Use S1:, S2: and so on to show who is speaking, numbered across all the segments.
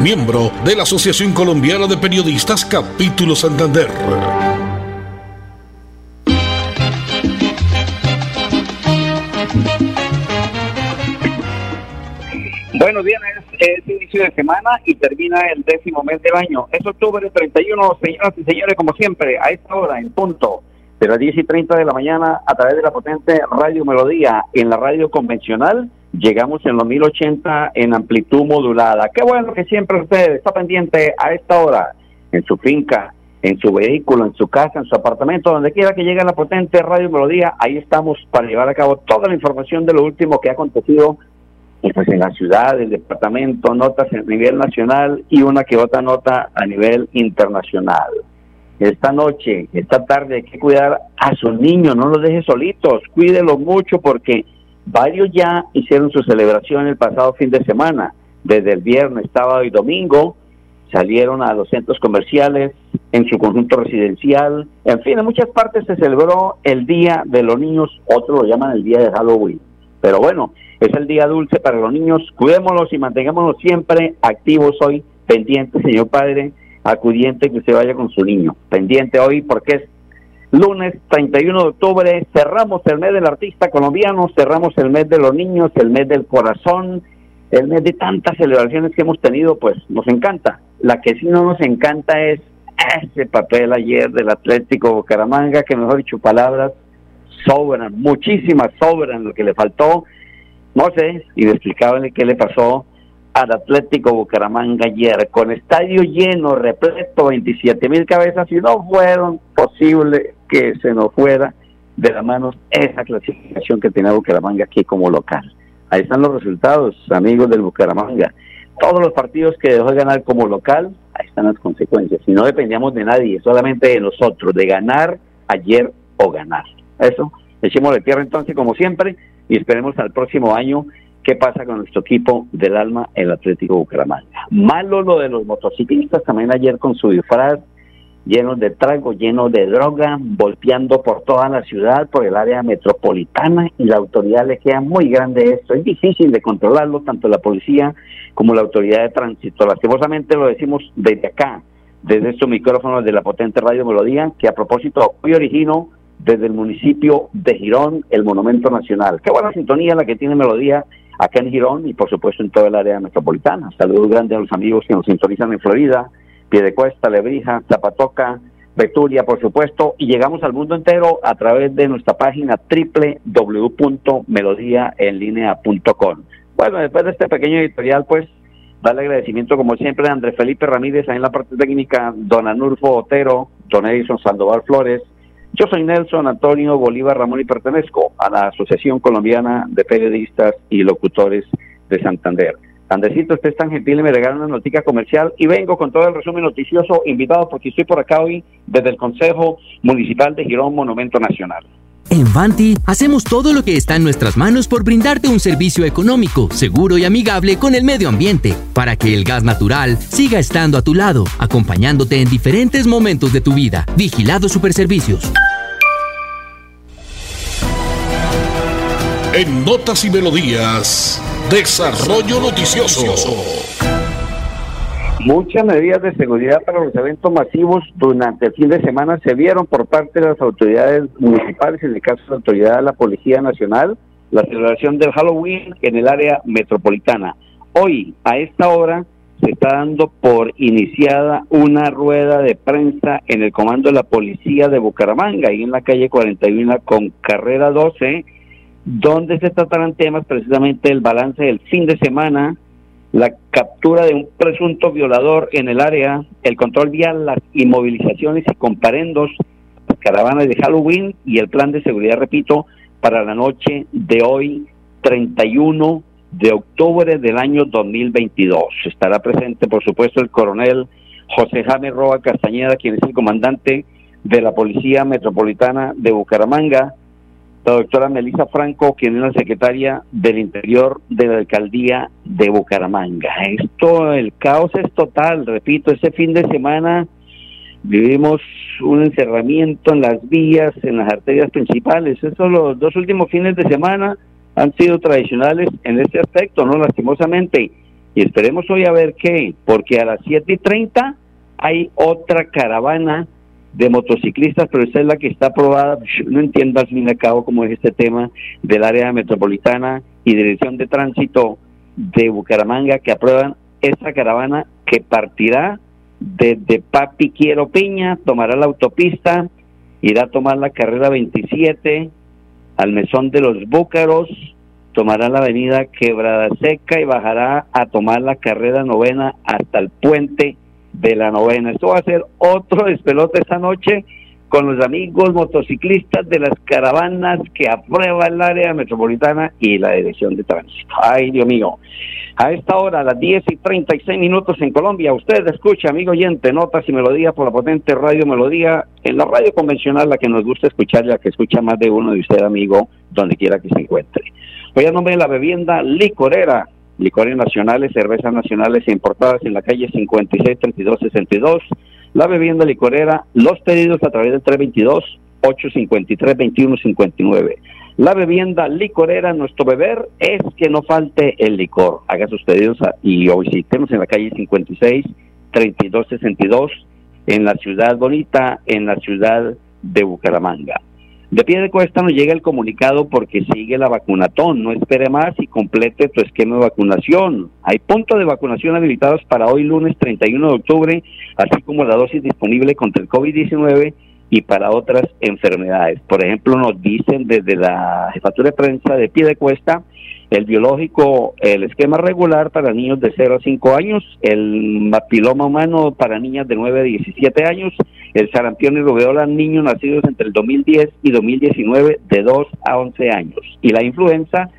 S1: miembro de la Asociación Colombiana de Periodistas Capítulo Santander.
S2: Buenos días, es inicio de semana y termina el décimo mes del año. Es octubre 31, señoras y señores, como siempre, a esta hora, en punto de las 10 y 30 de la mañana a través de la potente Radio Melodía en la radio convencional. Llegamos en los 1080 en amplitud modulada. Qué bueno que siempre usted está pendiente a esta hora en su finca, en su vehículo, en su casa, en su apartamento, donde quiera que llegue la potente Radio Melodía. Ahí estamos para llevar a cabo toda la información de lo último que ha acontecido pues en la ciudad, el departamento, notas a nivel nacional y una que otra nota a nivel internacional esta noche, esta tarde hay que cuidar a sus niños, no los deje solitos, cuídelos mucho porque varios ya hicieron su celebración el pasado fin de semana, desde el viernes, sábado y domingo, salieron a los centros comerciales, en su conjunto residencial, en fin, en muchas partes se celebró el Día de los Niños, otros lo llaman el Día de Halloween, pero bueno, es el día dulce para los niños, cuidémoslos y mantengámonos siempre activos hoy, pendientes, señor Padre, acudiente que usted vaya con su niño. Pendiente hoy porque es lunes 31 de octubre, cerramos el mes del artista colombiano, cerramos el mes de los niños, el mes del corazón, el mes de tantas celebraciones que hemos tenido, pues nos encanta. La que sí no nos encanta es ese papel ayer del Atlético Bucaramanga, que mejor dicho palabras, sobran, muchísimas sobran, lo que le faltó, no sé, explicaban qué le pasó al Atlético Bucaramanga ayer, con estadio lleno, repleto, 27 mil cabezas, y no fueron posible que se nos fuera de las manos esa clasificación que tenía Bucaramanga aquí como local. Ahí están los resultados, amigos del Bucaramanga. Todos los partidos que dejó de ganar como local, ahí están las consecuencias. Y no dependíamos de nadie, solamente de nosotros, de ganar ayer o ganar. Eso, echemos de tierra entonces como siempre y esperemos al próximo año qué pasa con nuestro equipo del alma, el Atlético Bucaramanga. Malo lo de los motociclistas también ayer con su disfraz llenos de trago, llenos de droga, golpeando por toda la ciudad, por el área metropolitana y la autoridad le queda muy grande esto. Es difícil de controlarlo, tanto la policía como la autoridad de tránsito. Lastimosamente lo decimos desde acá, desde estos micrófonos de la potente Radio Melodía, que a propósito hoy origino desde el municipio de Girón, el Monumento Nacional. Qué buena sintonía la que tiene Melodía acá en Girón y por supuesto en toda el área metropolitana. Saludos grandes a los amigos que nos sintonizan en Florida, Piedecuesta, Lebrija, Zapatoca, Betulia, por supuesto, y llegamos al mundo entero a través de nuestra página www.melodiaenlinea.com. Bueno, después de este pequeño editorial, pues, darle agradecimiento como siempre a Andrés Felipe Ramírez ahí en la parte técnica, don Anulfo Otero, don Edison Sandoval Flores, yo soy Nelson Antonio Bolívar Ramón y pertenezco a la Asociación Colombiana de Periodistas y Locutores de Santander. Andresito, usted es tan gentil y me regala una noticia comercial y vengo con todo el resumen noticioso invitado porque estoy por acá hoy desde el Consejo Municipal de Girón Monumento Nacional.
S3: En Vanti hacemos todo lo que está en nuestras manos por brindarte un servicio económico, seguro y amigable con el medio ambiente, para que el gas natural siga estando a tu lado, acompañándote en diferentes momentos de tu vida. Vigilado Superservicios.
S1: En Notas y Melodías, Desarrollo Noticioso.
S2: Muchas medidas de seguridad para los eventos masivos durante el fin de semana se vieron por parte de las autoridades municipales, en el caso de la autoridad de la Policía Nacional, la celebración del Halloween en el área metropolitana. Hoy, a esta hora, se está dando por iniciada una rueda de prensa en el comando de la Policía de Bucaramanga, ahí en la calle 41 con carrera 12, donde se tratarán temas precisamente el balance del fin de semana, la captura de un presunto violador en el área, el control vial, las inmovilizaciones y comparendos, las caravanas de Halloween y el plan de seguridad, repito, para la noche de hoy, 31 de octubre del año 2022. Estará presente, por supuesto, el coronel José Jaime Roa Castañeda, quien es el comandante de la Policía Metropolitana de Bucaramanga, la doctora Melissa Franco, quien es la secretaria del Interior de la Alcaldía de Bucaramanga. Esto, el caos es total, repito, ese fin de semana vivimos un encerramiento en las vías, en las arterias principales. Estos los dos últimos fines de semana han sido tradicionales en este aspecto, ¿no? Lastimosamente. Y esperemos hoy a ver qué, porque a las 7 y 30 hay otra caravana de motociclistas, pero esa es la que está aprobada. No entiendo al fin y al cabo cómo es este tema del área metropolitana y dirección de tránsito de Bucaramanga que aprueban esa caravana que partirá desde Papi Quiero Piña, tomará la autopista, irá a tomar la carrera 27 al mesón de los Búcaros, tomará la avenida Quebrada Seca y bajará a tomar la carrera novena hasta el puente de la novena. Esto va a ser otro despelote esta noche con los amigos motociclistas de las caravanas que aprueba el área metropolitana y la dirección de tránsito. Ay, Dios mío. A esta hora, a las 10 y 36 minutos en Colombia, usted escucha, amigo oyente, notas y melodías por la potente radio Melodía, en la radio convencional, la que nos gusta escuchar, la que escucha más de uno de usted, amigo, donde quiera que se encuentre. Voy a nombre de la bebienda licorera, licores nacionales, cervezas nacionales importadas en la calle 563262. La bebienda licorera, los pedidos a través del 322 853 2159. La bebienda licorera, nuestro beber es que no falte el licor. Haga sus pedidos y hoy visitemos en la calle 56 3262 en la ciudad bonita, en la ciudad de Bucaramanga. De pie de cuesta nos llega el comunicado porque sigue la vacunatón. No espere más y complete tu esquema de vacunación. Hay puntos de vacunación habilitados para hoy lunes 31 de octubre, así como la dosis disponible contra el COVID-19 y para otras enfermedades. Por ejemplo, nos dicen desde la jefatura de prensa de pie de cuesta el biológico, el esquema regular para niños de 0 a 5 años, el papiloma humano para niñas de 9 a 17 años, el sarampión y rubéola niños nacidos entre el 2010 y 2019 de 2 a 11 años. Y la influenza,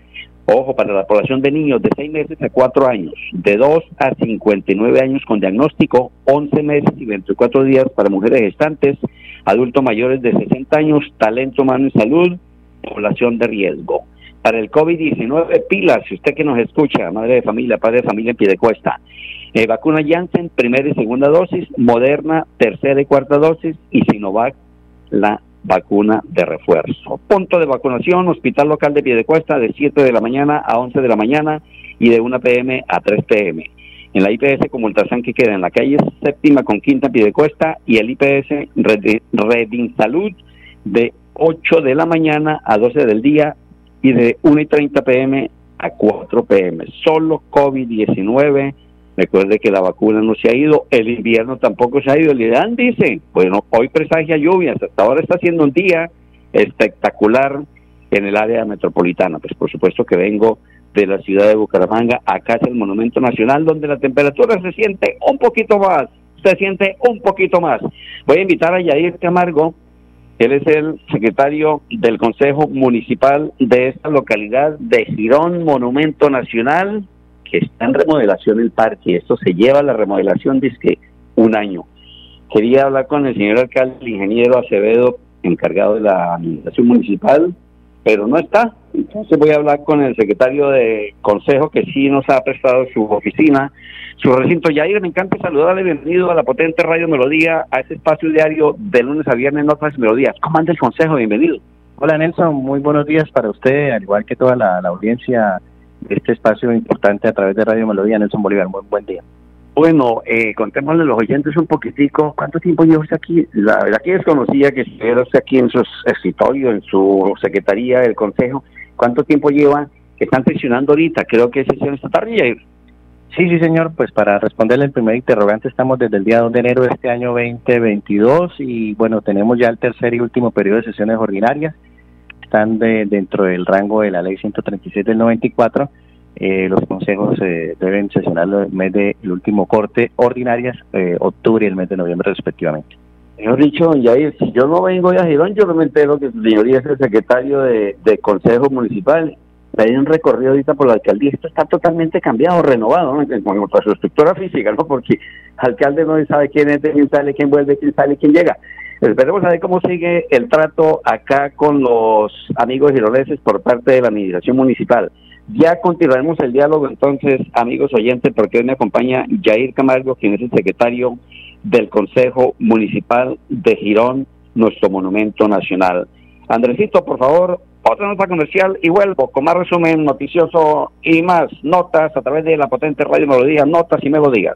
S2: ojo, para la población de niños de 6 meses a 4 años, de 2 a 59 años con diagnóstico, 11 meses y 24 días para mujeres gestantes, adultos mayores de 60 años, talento humano y salud, población de riesgo. Para el COVID-19, pilas, si usted que nos escucha, madre de familia, padre de familia en pie de cuesta. Eh, vacuna Janssen, primera y segunda dosis, Moderna, tercera y cuarta dosis, y Sinovac, la vacuna de refuerzo. Punto de vacunación, Hospital Local de Piedecuesta, de 7 de la mañana a 11 de la mañana y de 1 pm a 3 pm. En la IPS como Ultrasan que queda en la calle séptima con quinta Piedecuesta y el IPS Redin Salud de 8 de la mañana a 12 del día y de 1 y 30 pm a 4 pm. Solo COVID-19 Recuerde que la vacuna no se ha ido, el invierno tampoco se ha ido. El IDAN dice, bueno, hoy presagia lluvias, hasta ahora está haciendo un día espectacular en el área metropolitana. Pues por supuesto que vengo de la ciudad de Bucaramanga, acá es el Monumento Nacional, donde la temperatura se siente un poquito más, se siente un poquito más. Voy a invitar a Yair Camargo, él es el secretario del Consejo Municipal de esta localidad de Girón, Monumento Nacional, que está en remodelación el parque, esto se lleva a la remodelación que un año. Quería hablar con el señor alcalde, el ingeniero Acevedo, encargado de la administración municipal, pero no está. Entonces voy a hablar con el secretario de consejo que sí nos ha prestado su oficina, su recinto. Yair, me encanta saludarle, bienvenido a la potente Radio Melodía, a este espacio diario de lunes a viernes, Notas Melodías. ¿Cómo anda el consejo? Bienvenido.
S4: Hola Nelson, muy buenos días para usted, al igual que toda la audiencia este espacio importante a través de Radio Melodía Nelson Bolívar. Muy buen día.
S2: Bueno, eh, contémosle a los oyentes un poquitico, ¿cuánto tiempo lleva usted aquí? La verdad que desconocía que estuviera usted aquí en su escritorio, en su secretaría del consejo. ¿Cuánto tiempo lleva que están sesionando ahorita? Creo que es sesión esta tarde,
S4: Sí, sí, señor. Pues para responderle el primer interrogante, estamos desde el día 2 de enero de este año 2022 y bueno, tenemos ya el tercer y último periodo de sesiones ordinarias están dentro del rango de la ley 136 del 94. Eh, los consejos eh, deben sesionar el mes de el último corte ordinarias, eh, octubre y el mes de noviembre respectivamente.
S2: Mejor dicho, Yair, si yo no vengo de Girón, yo no me entero que su señoría es el secretario de, Consejo Municipal. hay un recorrido ahorita por la alcaldía, esto está totalmente cambiado, renovado en cuanto a su estructura física, ¿no? Porque alcalde no sabe quién entra, quién sale, quién vuelve, quién sale, quién llega. Esperemos a ver cómo sigue el trato acá con los amigos gironeses por parte de la administración municipal. Ya continuaremos el diálogo entonces, amigos oyentes, porque hoy me acompaña Jair Camargo, quien es el secretario del Consejo Municipal de Girón, nuestro monumento nacional. Andresito, por favor, otra nota comercial y vuelvo con más resumen noticioso y más notas a través de la potente radio Melodía, notas y melodías.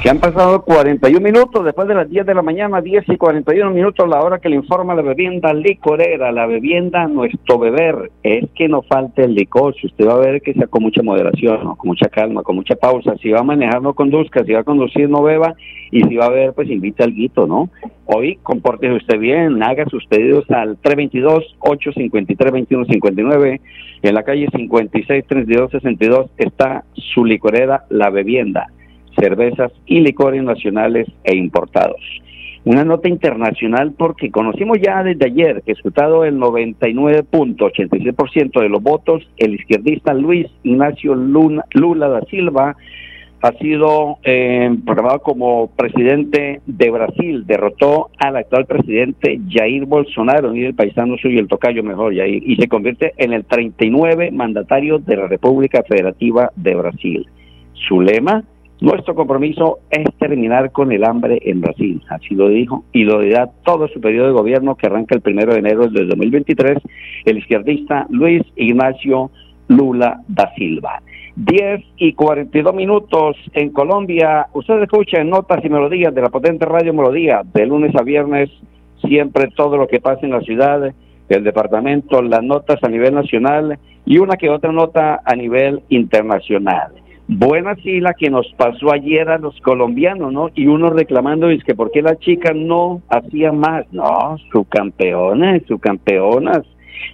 S2: Que han pasado 41 minutos después de las 10 de la mañana, 10 y 41 minutos, la hora que le informa la bebienda licorera, la bebienda nuestro beber. Es que no falte el licor, si usted va a ver que sea con mucha moderación, con mucha calma, con mucha pausa. Si va a manejar, no conduzca, si va a conducir, no beba, y si va a beber, pues invita al guito, ¿no? Hoy, compórtese usted bien, haga sus pedidos al 322-853-2159. En la calle 563262 está su licorera, la bebienda cervezas y licores nacionales e importados. Una nota internacional porque conocimos ya desde ayer que escrutado el 99.86% de los votos, el izquierdista Luis Ignacio Lula da Silva ha sido eh, programado como presidente de Brasil. Derrotó al actual presidente Jair Bolsonaro, y el paisano suyo, el tocayo mejor, Jair, y se convierte en el 39 mandatario de la República Federativa de Brasil. Su lema, nuestro compromiso es terminar con el hambre en Brasil, así lo dijo, y lo dirá todo su periodo de gobierno que arranca el primero de enero del 2023, el izquierdista Luis Ignacio Lula da Silva. 10 y 42 minutos en Colombia. Ustedes escuchan notas y melodías de la potente radio Melodía, de lunes a viernes, siempre todo lo que pasa en la ciudad, el departamento, las notas a nivel nacional y una que otra nota a nivel internacional. Buena sí la que nos pasó ayer a los colombianos, ¿no? Y uno reclamando, es que por qué la chica no hacía más. No, su campeonas.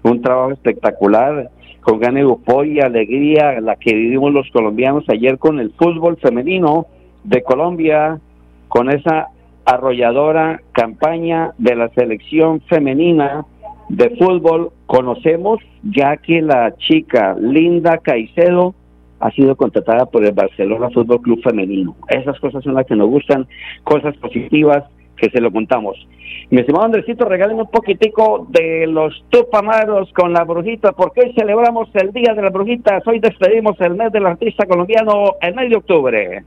S2: Un trabajo espectacular, con gran euforia, alegría, la que vivimos los colombianos ayer con el fútbol femenino de Colombia, con esa arrolladora campaña de la selección femenina de fútbol. Conocemos ya que la chica Linda Caicedo ha sido contratada por el Barcelona Fútbol Club Femenino. Esas cosas son las que nos gustan, cosas positivas que se lo contamos. Mi estimado Andresito, regáleme un poquitico de los tupamaros con la brujita, porque hoy celebramos el Día de las Brujitas, hoy despedimos el mes del artista colombiano el mes de octubre.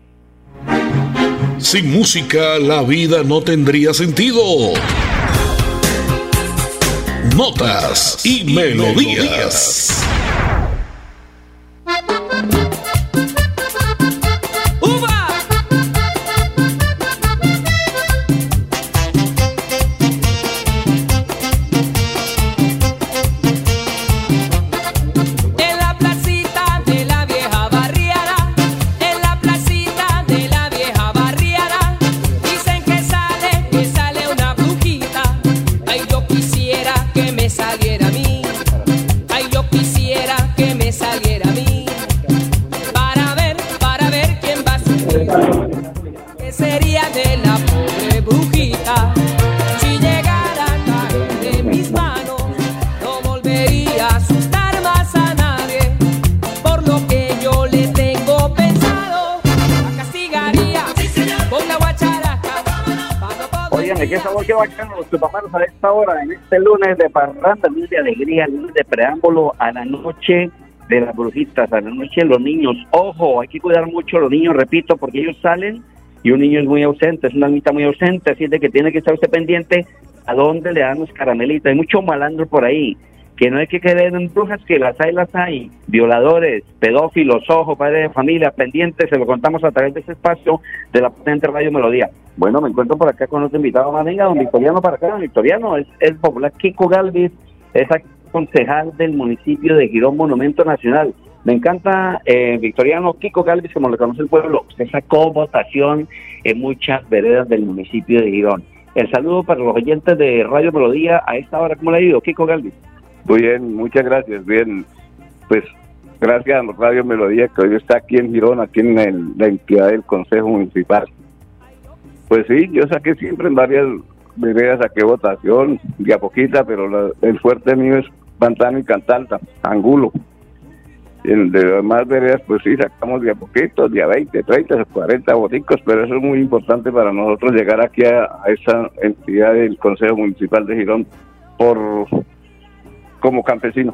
S1: Sin música la vida no tendría sentido. Notas y, melodías.
S2: qué los tupamaros a esta hora, en este lunes de parranda, lunes de alegría, lunes de preámbulo a la noche de las brujitas, a la noche de los niños. Ojo, hay que cuidar mucho a los niños, repito, porque ellos salen y un niño es muy ausente, es una almita muy ausente, así de que tiene que estar usted pendiente a dónde le dan los caramelitos. Hay mucho malandro por ahí que no hay que creer en brujas, que las hay, las hay, violadores, pedófilos, ojos, padres de familia, pendientes, se lo contamos a través de ese espacio de la potente Radio Melodía. Bueno, me encuentro por acá con otro invitado más, venga, don Victoriano para acá, don Victoriano, es el popular Kiko Galvis, es concejal del municipio de Girón Monumento Nacional. Me encanta eh, Victoriano Kiko Galvis, como le conoce el pueblo. Usted sacó en muchas veredas del municipio de Girón. El saludo para los oyentes de Radio Melodía a esta hora. ¿Cómo le ha ido, Kiko Galvis?
S5: Muy bien, muchas gracias. Bien, pues gracias a Radio Melodía que hoy está aquí en Girón, aquí en la entidad del Consejo Municipal. Pues sí, yo saqué siempre en varias veredas, saqué votación, de a poquita, pero el fuerte mío es Pantano y Cantalta, Angulo. Y en de demás veredas, pues sí, sacamos de a poquito, de a 20, 30, 40 boticos, pero eso es muy importante para nosotros llegar aquí a, esa entidad del Consejo Municipal de Girón por como campesino.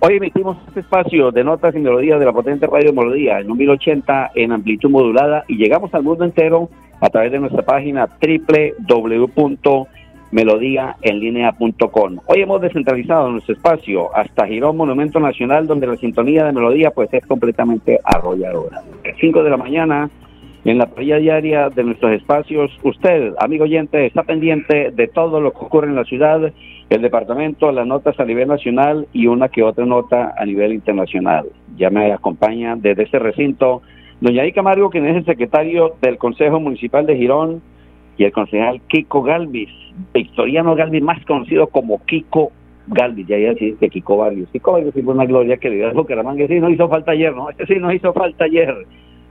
S2: Hoy emitimos este espacio de notas y melodías de la potente radio Melodía en un 1080 en amplitud modulada y llegamos al mundo entero a través de nuestra página www melodíaenlínea.com. Hoy hemos descentralizado nuestro espacio hasta Girón Monumento Nacional, donde la sintonía de melodía pues es completamente arrolladora. A 5 de la mañana, en la parrilla diaria de nuestros espacios, usted, amigo oyente, está pendiente de todo lo que ocurre en la ciudad, el departamento, las notas a nivel nacional y una que otra nota a nivel internacional. Ya me acompaña desde este recinto doña Ica Camargo, quien es el secretario del Consejo Municipal de Girón, y el concejal Kiko Galvis, Victoriano Galvis, más conocido como Kiko Galvis, ya iba a decir que Kiko Galvis. Kiko Galvis fue una gloria que dio a Bucaramanga, sí, no hizo falta ayer, ¿no? Este sí no hizo falta ayer,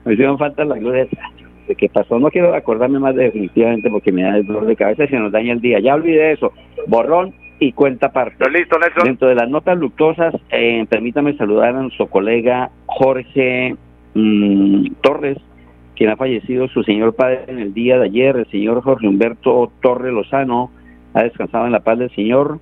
S2: me hicieron falta las glorias de qué pasó, no quiero acordarme más definitivamente porque me da el dolor de cabeza y se nos daña el día, ya olvidé eso, borrón y cuenta parte.
S5: Listo, Nelson.
S2: Dentro de las notas luctuosas, eh, permítame saludar a nuestro colega Jorge mm, Torres, quien ha fallecido su señor padre en el día de ayer, el señor Jorge Humberto Torre Lozano, ha descansado en la paz del Señor,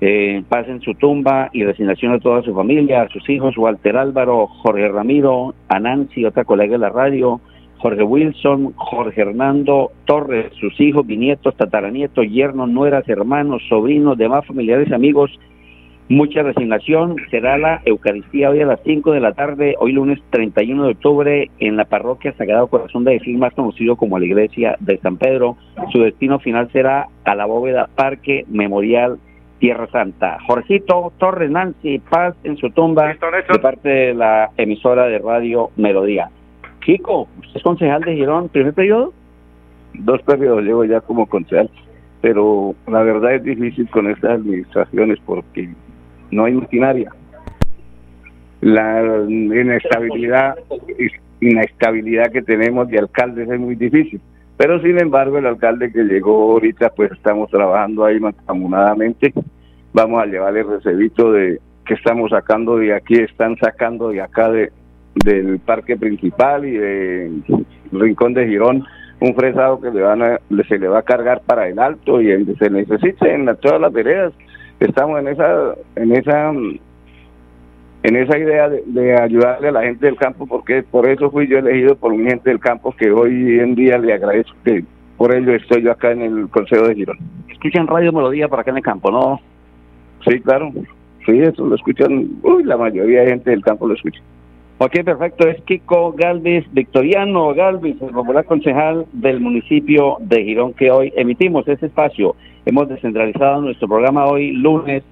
S2: eh, paz en su tumba y resignación a toda su familia, a sus hijos, Walter Álvaro, Jorge Ramiro, a Nancy, otra colega de la radio, Jorge Wilson, Jorge Hernando Torres, sus hijos, bisnietos, tataranietos, yernos, nueras, hermanos, sobrinos, demás familiares, amigos, mucha resignación. Será la Eucaristía hoy a las 5 de la tarde, hoy lunes 31 de octubre, en la parroquia Sagrado Corazón de Jesús, más conocido como la Iglesia de San Pedro. Su destino final será a la bóveda Parque Memorial Tierra Santa. Jorgito Torres Nancy, paz en su tumba de parte de la emisora de radio Melodía. Kiko, ¿usted es concejal de Girón, primer periodo?
S5: Dos periodos llevo ya como concejal, pero la verdad es difícil con estas administraciones porque no hay maquinaria. La inestabilidad, inestabilidad que tenemos de alcaldes es muy difícil. Pero sin embargo, el alcalde que llegó ahorita, pues estamos trabajando ahí mancomunadamente. Vamos a llevarle el recebito de que estamos sacando de aquí, están sacando de acá de, del parque principal y del rincón de Girón un fresado que le van a, se le va a cargar para el alto y se necesite en todas las veredas estamos en esa en esa en esa idea de, ayudarle a la gente del campo porque por eso fui yo elegido por mi gente del campo que hoy en día le agradezco que por ello estoy yo acá en el Consejo de Girón.
S2: Escuchan Radio Melodía para acá en el campo, ¿no?
S5: Sí, claro. Sí, eso lo escuchan, uy, la mayoría de gente del campo lo escucha.
S2: Ok, perfecto. Es Kiko Galvis, Victoriano Galvis, el popular concejal del municipio de Girón, que hoy emitimos ese espacio. Hemos descentralizado nuestro programa hoy, lunes.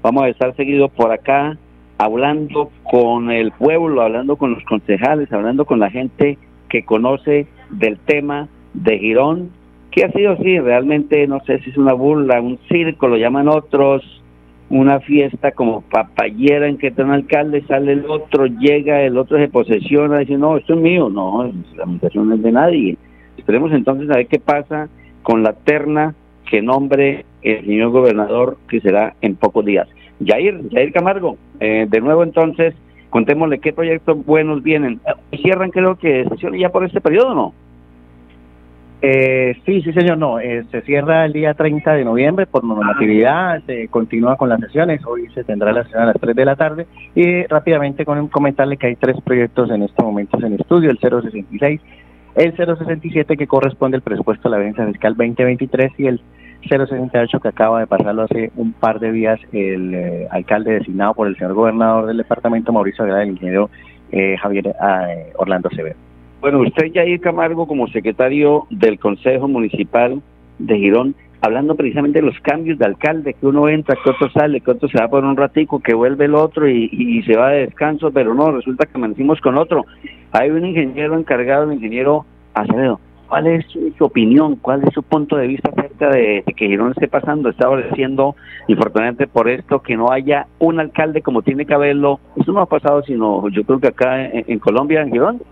S2: Vamos a estar seguidos por acá, hablando con el pueblo, hablando con los concejales, hablando con la gente que conoce del tema de Girón, que ha sido así, realmente no sé si es una burla, un circo, lo llaman otros, una fiesta como papayera en que está un alcalde, sale el otro, llega, el otro se posesiona, dice, no, esto es mío, no, la administración no es de nadie. Esperemos entonces a ver qué pasa con la terna que nombre el señor gobernador, que será en pocos días. Jair, Jair Camargo, eh, de nuevo entonces, contémosle qué proyectos buenos vienen. Cierran creo que sesiones ya por este periodo, ¿no?
S4: Eh, sí, sí, señor, no. Eh, se cierra el día 30 de noviembre por normatividad, se continúa con las sesiones. Hoy se tendrá la sesión a las 3 de la tarde. Y rápidamente con comentarle que hay tres proyectos en estos momentos en estudio: el 066, el 067 que corresponde al presupuesto de la venta fiscal 2023 y el 068 que acaba de pasarlo hace un par de días el eh, alcalde designado por el señor gobernador del departamento Mauricio Aguilar, el ingeniero Javier Orlando Severo.
S2: Bueno, usted, Jair Camargo, como secretario del Consejo Municipal de Girón, hablando precisamente de los cambios de alcalde, que uno entra, que otro sale, que otro se va por un ratico, que vuelve el otro y, se va de descanso, pero no, resulta que amanecimos con otro. Hay un ingeniero encargado, un ingeniero Acevedo. ¿Cuál es su, opinión? ¿Cuál es su punto de vista acerca de, que Girón esté pasando, está obedeciendo, infortunadamente por esto, que no haya un alcalde como tiene que haberlo? Eso no ha pasado, sino yo creo que acá en, en Colombia, en Girón,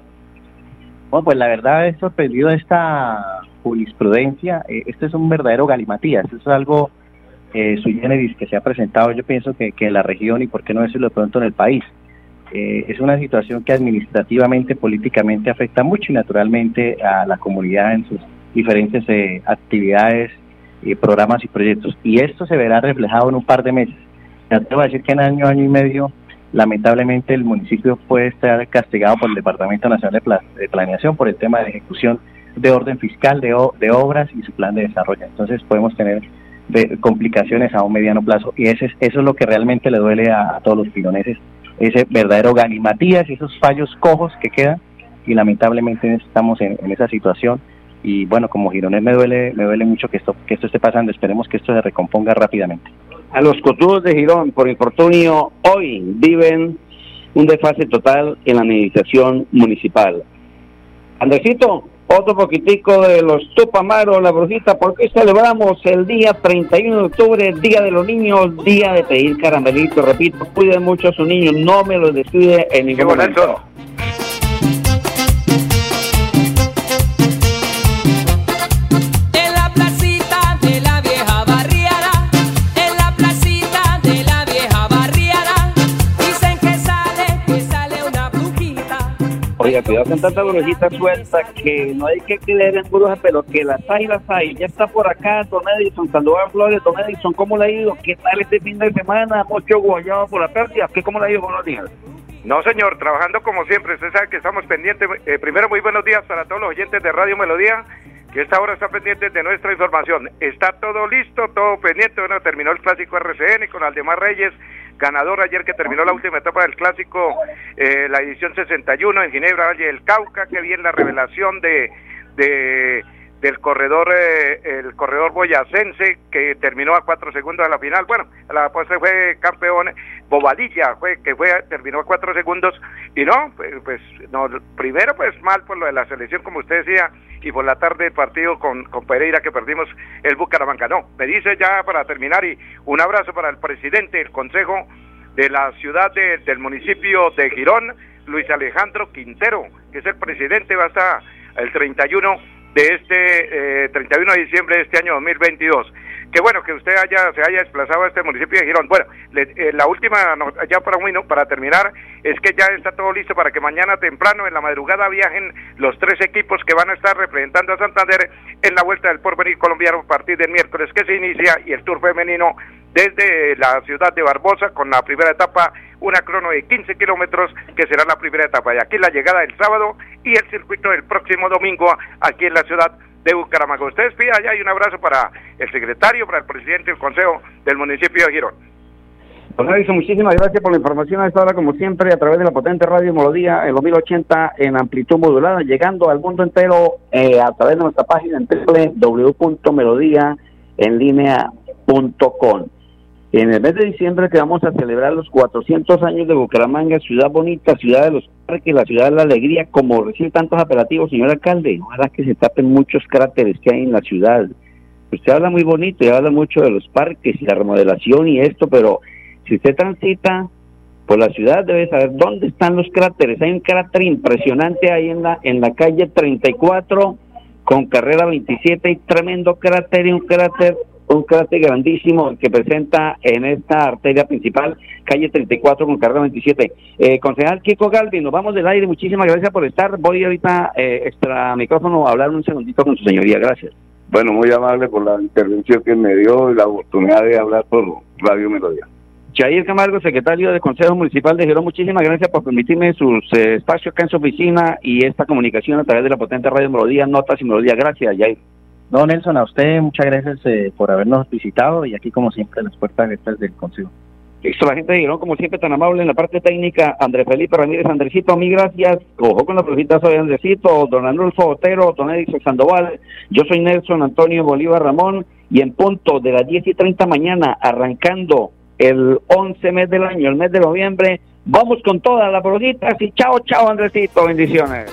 S4: bueno, pues la verdad es sorprendido esta jurisprudencia. Eh, esto es un verdadero galimatías. Esto es algo eh, sui generis que se ha presentado, yo pienso que, en la región y por qué no decirlo de pronto en el país. Eh, es una situación que administrativamente, políticamente afecta mucho y naturalmente a la comunidad en sus diferentes eh, actividades, programas y proyectos. Y esto se verá reflejado en un par de meses. Ya te voy a decir que en año, año y medio lamentablemente el municipio puede estar castigado por el Departamento Nacional de, Planeación por el tema de ejecución de orden fiscal de, de obras y su plan de desarrollo. Entonces podemos tener complicaciones a un mediano plazo y ese, eso es lo que realmente le duele a, todos los piloneses, ese verdadero ganimatías y esos fallos cojos que quedan y lamentablemente estamos en, esa situación. Y bueno, como gironés me duele, me duele mucho que esto, que esto esté pasando, esperemos que esto se recomponga rápidamente
S2: a los cotudos de Girón por infortunio hoy viven un desfase total en la administración municipal. Andresito, otro poquitico de los Tupamaros, la brujita, porque celebramos el día 31 de octubre, Día de los Niños, Día de pedir caramelito. Repito, cuiden mucho a sus niños, no me los descuide en ningún momento. Oiga, cuidado con tanta brujita suelta que no hay que creer en brujas, pero que las hay, las hay. Ya está por acá Don Edison, saludos Flores. Don Edison, ¿cómo le ha ido? ¿Qué tal este fin de semana? Mucho guayado por la pérdida. ¿Qué, ¿Cómo le ha ido? Buenos días.
S6: No, señor, trabajando como siempre. Usted sabe que estamos pendientes. Eh, primero, muy buenos días para todos los oyentes de Radio Melodía, que esta hora está pendiente de nuestra información. Está todo listo, todo pendiente. Bueno, terminó el clásico RCN con Aldemar Reyes ganador ayer que terminó la última etapa del clásico, eh, la edición 61 en Ginebra, Valle del Cauca, que bien la revelación de, de del corredor eh, el corredor boyacense que terminó a cuatro segundos de la final. Bueno la postre fue campeón Bobadilla fue que fue terminó a cuatro segundos. Y no pues, pues, no primero pues mal por lo de la selección como usted decía y por la tarde el partido con, con Pereira que perdimos el Bucaramanga. No me dice ya para terminar y un abrazo para el presidente del consejo de la ciudad del municipio de Girón Luis Alejandro Quintero que es el presidente va hasta el 31 de este 31 eh, de diciembre de este año 2022. Qué bueno que usted haya se haya desplazado a este municipio de Girón. Bueno, eh, la última, ya para, para terminar, es que ya está todo listo para que mañana temprano, en la madrugada, viajen los tres equipos que van a estar representando a Santander en la Vuelta del Porvenir colombiano a partir del miércoles que se inicia y el Tour femenino desde la ciudad de Barbosa con la primera etapa una crono de 15 kilómetros que será la primera etapa. Y aquí la llegada del sábado y el circuito del próximo domingo aquí en la ciudad de Bucaramanga. Ustedes pida allá y un abrazo para el secretario, para el presidente del Consejo del municipio de Girón.
S2: Don Edison, muchísimas gracias por la información a esta hora, como siempre, a través de la potente radio Melodía en 2080 en amplitud modulada, llegando al mundo entero eh, a través de nuestra página en www.melodíaenlínea.com. En el mes de diciembre que vamos a celebrar los 400 años de Bucaramanga, ciudad bonita, ciudad de los parques, la ciudad de la alegría, como recibe tantos apelativos, señor alcalde, ojalá que se tapen muchos cráteres que hay en la ciudad. Usted habla muy bonito y habla mucho de los parques y la remodelación y esto, pero si usted transita por la ciudad debe saber dónde están los cráteres. Hay un cráter impresionante ahí en la en la calle 34 con carrera 27 y tremendo cráter y un cráter un cráter grandísimo que presenta en esta arteria principal, calle 34 con carrera 27. Eh, concejal Kiko Galvi, nos vamos del aire, muchísimas gracias por estar. Voy ahorita eh, extra micrófono a hablar un segundito con su señoría, gracias.
S5: Bueno, muy amable por la intervención que me dio y la oportunidad de hablar por Radio Melodía.
S2: Jair Camargo, secretario del Consejo Municipal de Girón, muchísimas gracias por permitirme sus eh, espacios acá en su oficina y esta comunicación a través de la potente Radio Melodía, Notas y Melodía. Gracias, Jair.
S4: No, Nelson, a usted muchas gracias eh, por habernos visitado y aquí como siempre las puertas abiertas del Consejo.
S2: Listo, la gente de Girón, como siempre, tan amable en la parte técnica. Andrés Felipe Ramírez, Andresito, mil gracias. Ojo con la profita, soy Andresito, don Anulfo Otero, don Edison Sandoval. Yo soy Nelson Antonio Bolívar Ramón
S7: y en punto de las 10 y 30 mañana, arrancando el 11 mes del año, el mes de noviembre, vamos con todas las broguitas y chao, chao, Andresito, bendiciones.